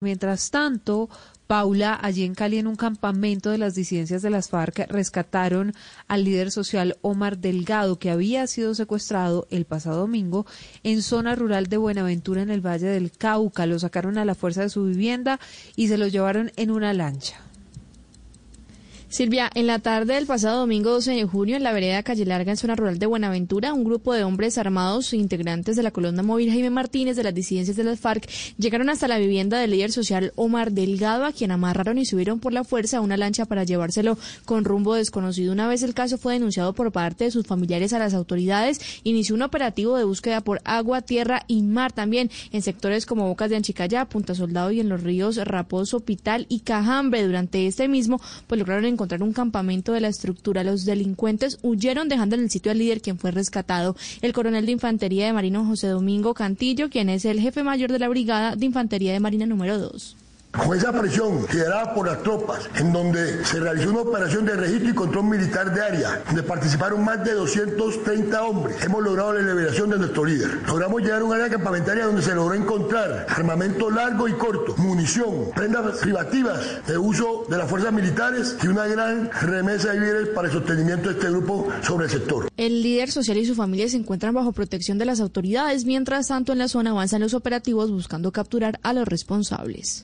Mientras tanto, Paula, allí en Cali, en un campamento de las disidencias de las FARC, rescataron al líder social Omar Delgado, que había sido secuestrado el pasado domingo en zona rural de Buenaventura, en el Valle del Cauca. Lo sacaron a la fuerza de su vivienda y se lo llevaron en una lancha. Silvia, en la tarde del pasado domingo 12 de junio, en la vereda Calle Larga, en zona rural de Buenaventura, un grupo de hombres armados, integrantes de la columna móvil Jaime Martínez de las disidencias de las FARC, llegaron hasta la vivienda del líder social Omar Delgado, a quien amarraron y subieron por la fuerza a una lancha para llevárselo con rumbo desconocido. Una vez el caso fue denunciado por parte de sus familiares a las autoridades, inició un operativo de búsqueda por agua, tierra y mar también en sectores como Bocas de Anchicaya, Punta Soldado y en los ríos Raposo, Pital y Cajambre. Durante este mismo, pues lograron encontrar un campamento de la estructura. Los delincuentes huyeron dejando en el sitio al líder quien fue rescatado, el coronel de infantería de Marina José Domingo Cantillo, quien es el jefe mayor de la brigada de infantería de Marina número 2. Con esa presión liderada por las tropas, en donde se realizó una operación de registro y control militar de área, donde participaron más de 230 hombres, hemos logrado la liberación de nuestro líder. Logramos llegar a un área campamentaria donde se logró encontrar armamento largo y corto, munición, prendas privativas de uso de las fuerzas militares y una gran remesa de víveres para el sostenimiento de este grupo sobre el sector. El líder social y su familia se encuentran bajo protección de las autoridades, mientras tanto en la zona avanzan los operativos buscando capturar a los responsables.